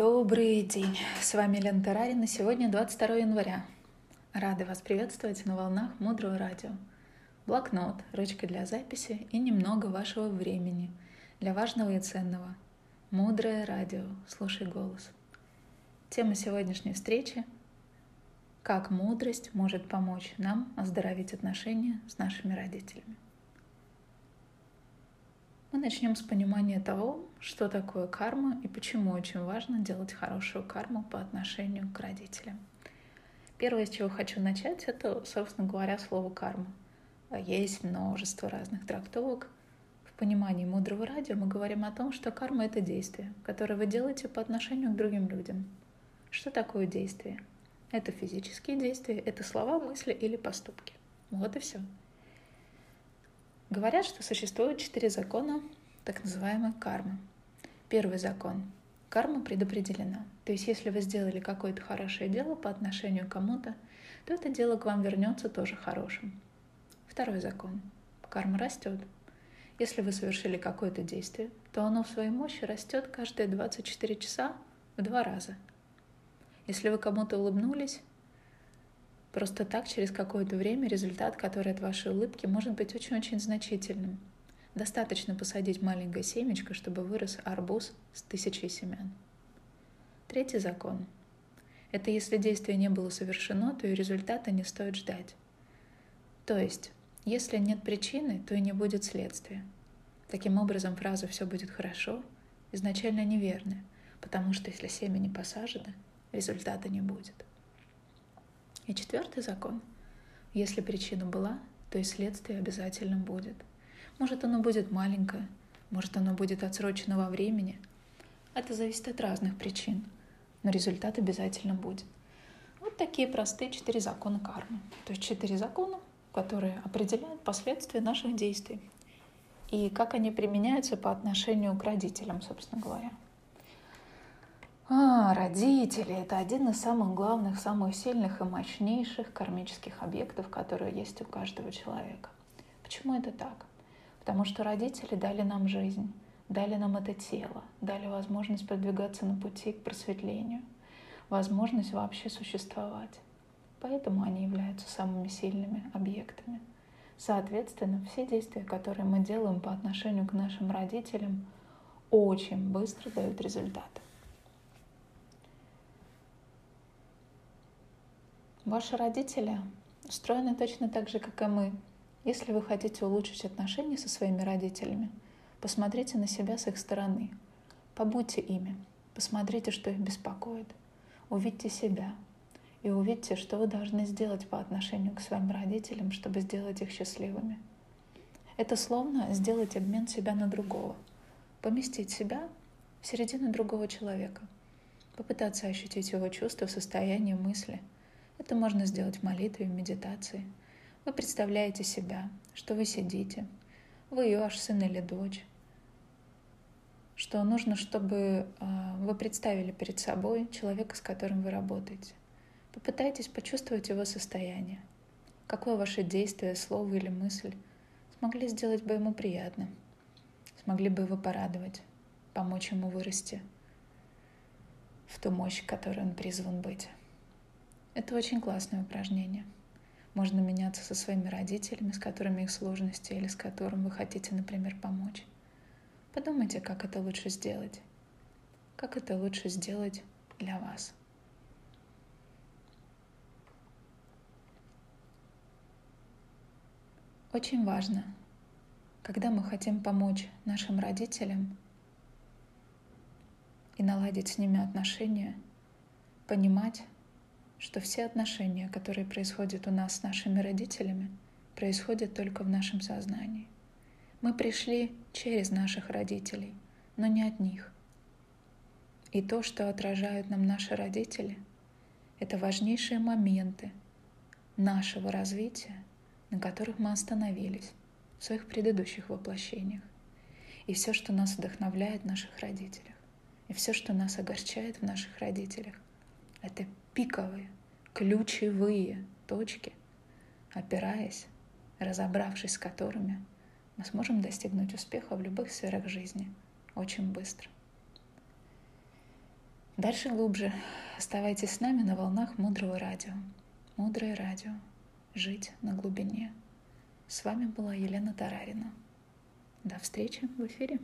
Добрый день, с вами Лена Тарарина. Сегодня 22 января. Рады вас приветствовать на волнах Мудрого радио. Блокнот, ручка для записи и немного вашего времени для важного и ценного. Мудрое радио, слушай голос. Тема сегодняшней встречи – как мудрость может помочь нам оздоровить отношения с нашими родителями. Мы начнем с понимания того, что такое карма и почему очень важно делать хорошую карму по отношению к родителям. Первое, с чего хочу начать, это, собственно говоря, слово карма. Есть множество разных трактовок. В понимании мудрого радио мы говорим о том, что карма — это действие, которое вы делаете по отношению к другим людям. Что такое действие? Это физические действия, это слова, мысли или поступки. Вот и все. Говорят, что существует четыре закона так называемой кармы. Первый закон. Карма предопределена. То есть, если вы сделали какое-то хорошее дело по отношению к кому-то, то это дело к вам вернется тоже хорошим. Второй закон. Карма растет. Если вы совершили какое-то действие, то оно в своей мощи растет каждые 24 часа в два раза. Если вы кому-то улыбнулись, Просто так через какое-то время результат, который от вашей улыбки может быть очень-очень значительным. Достаточно посадить маленькое семечко, чтобы вырос арбуз с тысячей семян. Третий закон. Это если действие не было совершено, то и результата не стоит ждать. То есть, если нет причины, то и не будет следствия. Таким образом, фраза «все будет хорошо» изначально неверная, потому что если семя не посажено, результата не будет. И четвертый закон. Если причина была, то и следствие обязательно будет. Может, оно будет маленькое, может, оно будет отсрочено во времени. Это зависит от разных причин, но результат обязательно будет. Вот такие простые четыре закона кармы. То есть четыре закона, которые определяют последствия наших действий и как они применяются по отношению к родителям, собственно говоря. А, родители – это один из самых главных, самых сильных и мощнейших кармических объектов, которые есть у каждого человека. Почему это так? Потому что родители дали нам жизнь, дали нам это тело, дали возможность продвигаться на пути к просветлению, возможность вообще существовать. Поэтому они являются самыми сильными объектами. Соответственно, все действия, которые мы делаем по отношению к нашим родителям, очень быстро дают результаты. Ваши родители устроены точно так же, как и мы. Если вы хотите улучшить отношения со своими родителями, посмотрите на себя с их стороны. Побудьте ими. Посмотрите, что их беспокоит. Увидьте себя. И увидьте, что вы должны сделать по отношению к своим родителям, чтобы сделать их счастливыми. Это словно сделать обмен себя на другого. Поместить себя в середину другого человека. Попытаться ощутить его чувства, состояние, мысли – это можно сделать в молитве, в медитации. Вы представляете себя, что вы сидите, вы ваш сын или дочь, что нужно, чтобы а, вы представили перед собой человека, с которым вы работаете. Попытайтесь почувствовать его состояние. Какое ваше действие, слово или мысль смогли сделать бы ему приятно, смогли бы его порадовать, помочь ему вырасти в ту мощь, которой он призван быть. Это очень классное упражнение. Можно меняться со своими родителями, с которыми их сложности или с которым вы хотите, например, помочь. Подумайте, как это лучше сделать. Как это лучше сделать для вас. Очень важно, когда мы хотим помочь нашим родителям и наладить с ними отношения, понимать, что все отношения, которые происходят у нас с нашими родителями, происходят только в нашем сознании. Мы пришли через наших родителей, но не от них. И то, что отражают нам наши родители, это важнейшие моменты нашего развития, на которых мы остановились в своих предыдущих воплощениях. И все, что нас вдохновляет в наших родителях, и все, что нас огорчает в наших родителях, это пиковые, ключевые точки, опираясь, разобравшись с которыми, мы сможем достигнуть успеха в любых сферах жизни очень быстро. Дальше глубже. Оставайтесь с нами на волнах мудрого радио. Мудрое радио. Жить на глубине. С вами была Елена Тарарина. До встречи в эфире.